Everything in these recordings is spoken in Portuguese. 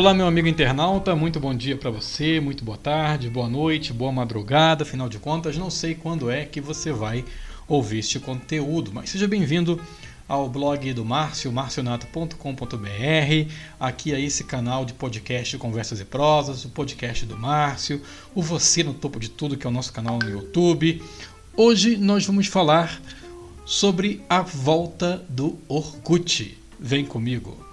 Olá, meu amigo internauta, muito bom dia para você, muito boa tarde, boa noite, boa madrugada. Afinal de contas, não sei quando é que você vai ouvir este conteúdo, mas seja bem-vindo ao blog do Márcio, marcionato.com.br, aqui é esse canal de podcast Conversas e Prosas, o podcast do Márcio, o Você no Topo de Tudo, que é o nosso canal no YouTube. Hoje nós vamos falar sobre a volta do Orkut. Vem comigo.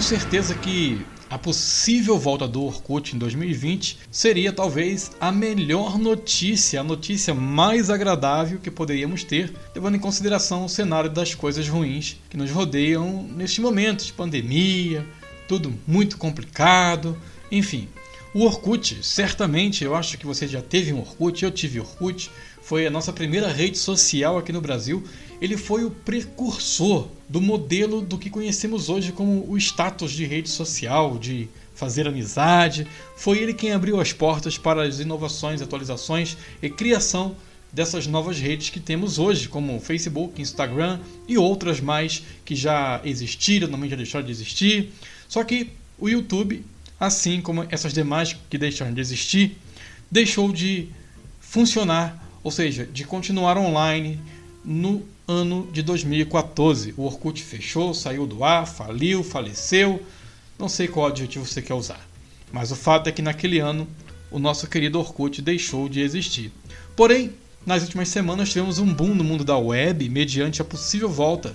Tenho certeza que a possível volta do Orkut em 2020 seria talvez a melhor notícia, a notícia mais agradável que poderíamos ter, levando em consideração o cenário das coisas ruins que nos rodeiam neste momento de pandemia, tudo muito complicado, enfim. O Orkut, certamente, eu acho que você já teve um Orkut, eu tive Orkut, foi a nossa primeira rede social aqui no Brasil. Ele foi o precursor do modelo do que conhecemos hoje como o status de rede social, de fazer amizade. Foi ele quem abriu as portas para as inovações, atualizações e criação dessas novas redes que temos hoje, como Facebook, Instagram e outras mais que já existiram, também já deixaram de existir. Só que o YouTube, assim como essas demais que deixaram de existir, deixou de funcionar ou seja, de continuar online no ano de 2014. O Orkut fechou, saiu do ar, faliu, faleceu. Não sei qual adjetivo você quer usar. Mas o fato é que naquele ano o nosso querido Orkut deixou de existir. Porém, nas últimas semanas tivemos um boom no mundo da web mediante a possível volta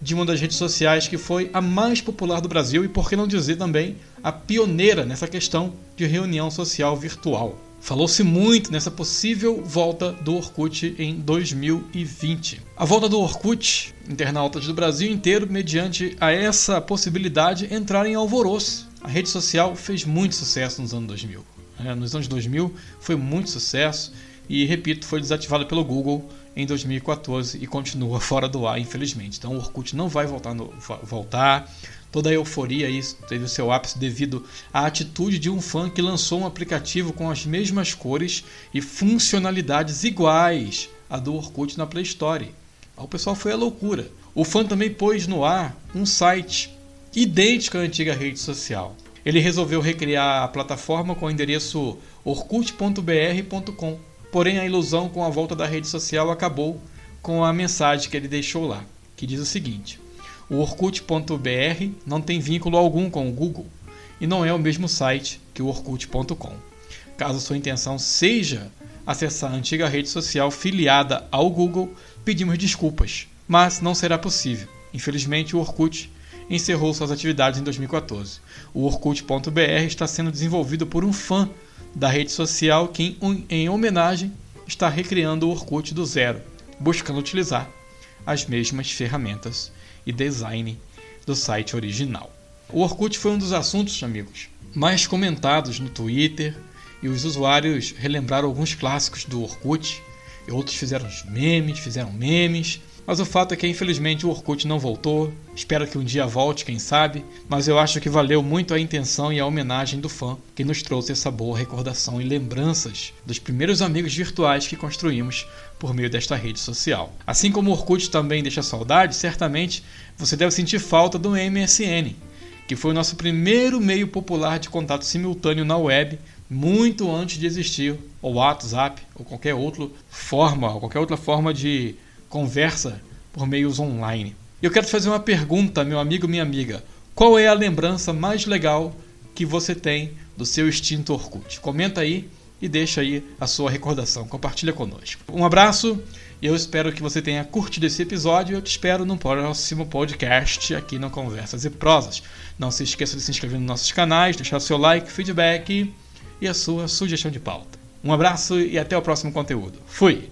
de uma das redes sociais que foi a mais popular do Brasil e, por que não dizer também, a pioneira nessa questão de reunião social virtual. Falou-se muito nessa possível volta do Orkut em 2020. A volta do Orkut, internautas do Brasil inteiro, mediante a essa possibilidade, entrar em alvoroço. A rede social fez muito sucesso nos anos 2000. É, nos anos 2000 foi muito sucesso e, repito, foi desativada pelo Google em 2014 e continua fora do ar, infelizmente. Então o Orkut não vai voltar. No, voltar. Toda a euforia isso teve o seu ápice devido à atitude de um fã que lançou um aplicativo com as mesmas cores e funcionalidades iguais à do Orkut na Play Store. O pessoal foi à loucura. O fã também pôs no ar um site idêntico à antiga rede social. Ele resolveu recriar a plataforma com o endereço orkut.br.com. Porém, a ilusão com a volta da rede social acabou com a mensagem que ele deixou lá, que diz o seguinte: o Orkut.br não tem vínculo algum com o Google e não é o mesmo site que o Orkut.com. Caso sua intenção seja acessar a antiga rede social filiada ao Google, pedimos desculpas, mas não será possível. Infelizmente, o Orkut encerrou suas atividades em 2014. O Orkut.br está sendo desenvolvido por um fã da rede social que, em homenagem, está recriando o Orkut do zero, buscando utilizar as mesmas ferramentas e design do site original. O Orkut foi um dos assuntos, amigos, mais comentados no Twitter e os usuários relembraram alguns clássicos do Orkut. E outros fizeram memes, fizeram memes mas o fato é que infelizmente o Orkut não voltou. Espero que um dia volte, quem sabe. Mas eu acho que valeu muito a intenção e a homenagem do fã que nos trouxe essa boa recordação e lembranças dos primeiros amigos virtuais que construímos por meio desta rede social. Assim como o Orkut também deixa saudade, certamente você deve sentir falta do MSN, que foi o nosso primeiro meio popular de contato simultâneo na web, muito antes de existir o WhatsApp ou qualquer outra forma, qualquer outra forma de conversa por meios online. Eu quero fazer uma pergunta, meu amigo, minha amiga. Qual é a lembrança mais legal que você tem do seu extinto Orkut? Comenta aí e deixa aí a sua recordação. Compartilha conosco. Um abraço. Eu espero que você tenha curtido esse episódio eu te espero no próximo podcast aqui no Conversas e Prosas. Não se esqueça de se inscrever nos nossos canais, deixar seu like, feedback e a sua sugestão de pauta. Um abraço e até o próximo conteúdo. Fui!